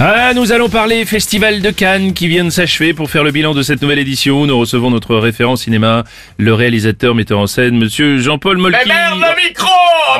Ah, nous allons parler Festival de Cannes qui vient de s'achever. Pour faire le bilan de cette nouvelle édition, nous recevons notre référent cinéma, le réalisateur metteur en scène, monsieur Jean-Paul Molky. Mais merde le micro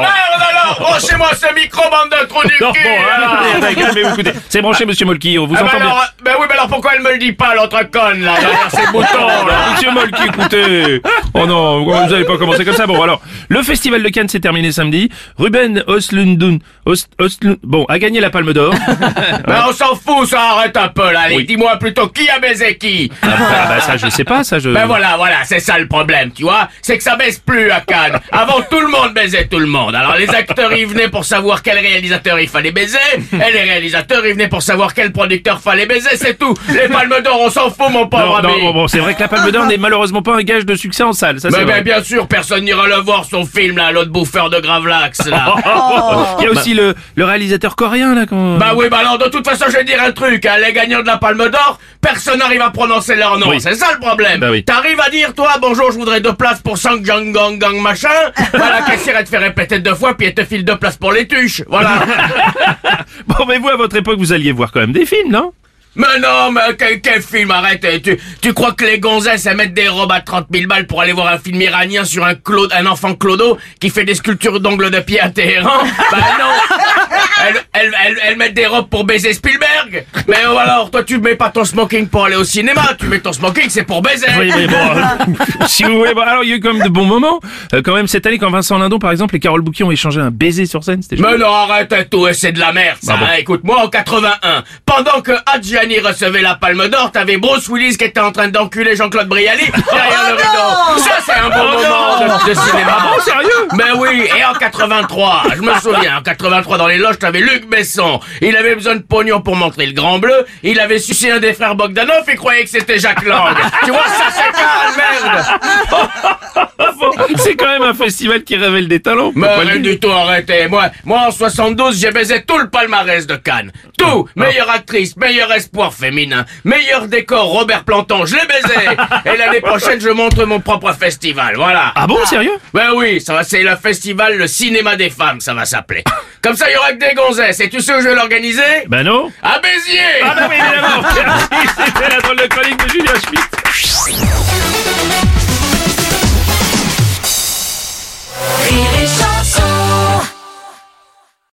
Merde alors Branchez-moi ce micro, bande de trous du Non, cul bon. C'est branché, monsieur Molky, on vous Ah bah entend bien. alors, ben oui, mais alors pourquoi elle me le dit pas, l'autre conne, là, derrière ses boutons, là Monsieur Molky, écoutez. Oh non, vous n'allez pas commencer comme ça. Bon, alors, le Festival de Cannes s'est terminé samedi. Ruben Östlundun, Öst- Östlund- bon, a gagné la Palme d'Or. On s'en fout, ça arrête un peu, là, allez, Oui. dis-moi plutôt qui a baisé qui Ah, bah, ça, je sais pas, ça, je... Ben voilà, voilà, c'est ça le problème, tu vois C'est que ça baisse plus à Cannes. Avant, tout le monde baisait tout le monde. Alors les acteurs, ils venaient pour savoir quel réalisateur il fallait baiser, et les réalisateurs, ils venaient pour savoir quel producteur fallait baiser, c'est tout. Les palmes d'or, on s'en fout, mon pauvre Non, non, ami. bon, bon, c'est vrai que la Palme d'Or n'est malheureusement pas un gage de succès en salle, ça Mais ben, bien sûr, personne n'ira le voir son film là, l'autre bouffeur de Gravelax là. Il y a aussi le, le réalisateur coréen là. Quand... bah oui, bah alors de toute façon, je vais dire un truc, hein, les gagnants de la Palme d'Or, personne n'arrive à prononcer leur nom, Oui. c'est ça le problème. Oui. T'arrives à dire toi, bonjour, je voudrais deux places pour Sang Gang Gang Gang machin. bah la caissière elle te fait répéter deux fois, puis elle te file deux places pour les tuches, voilà. Bon, mais vous à votre époque vous alliez voir quand même des films, non? Mais non, mais quel, quel film, arrête, eh, tu, tu crois que les gonzesses elles mettent des robes à 30 000 balles pour aller voir un film iranien sur un Claude, un enfant clodo qui fait des sculptures d'ongles de pied à Téhéran? Bah non. Elles, elles, elles, elles mettent des robes pour baiser Spielberg Mais oh, alors, toi tu mets pas ton smoking pour aller au cinéma, tu mets ton smoking c'est pour baiser Oui, mais bon. euh, si vous voulez, bon, alors il y a eu quand même de bons moments. Euh, quand même cette année, quand Vincent Lindon, par exemple, et Carole Bouquet ont échangé un baiser sur scène, c'était Mais non, arrête tout, et c'est de la merde, ça. Ah bon hein. Écoute, moi, en 81, pendant que Adjani recevait la Palme d'Or, t'avais Bruce Willis qui était en train d'enculer Jean-Claude Brialy derrière le rideau. Ça, c'est un bon Oh moment non de, de cinéma. Ah bon, sérieux? Mais oui, et en 83, je me souviens, en 83, dans les loges, t'avais Luc Besson. Il avait besoin de pognon pour montrer le Grand Bleu. Il avait sucé un des frères Bogdanov et croyait que c'était Jacques Lang. tu vois, ça, c'est calme, merde. C'est quand même un festival qui révèle des talents. Mais pas rien du tout, arrêtez. Moi, moi, en 72, j'ai baisé tout le palmarès de Cannes. Tout. Meilleure actrice, meilleur espoir féminin, meilleur décor Robert Planton, je l'ai baisé. Et l'année prochaine, je montre mon propre festival. Voilà. Ah bon, sérieux? Ben oui, ça va, c'est le festival Le Cinéma des Femmes, ça va s'appeler. Comme ça, il y aura que des gonzesses. Et tu sais où je vais l'organiser? Ben non. À Béziers! Ah bah oui, évidemment. Merci, c'était la drôle de chronique de Julien Schmitt.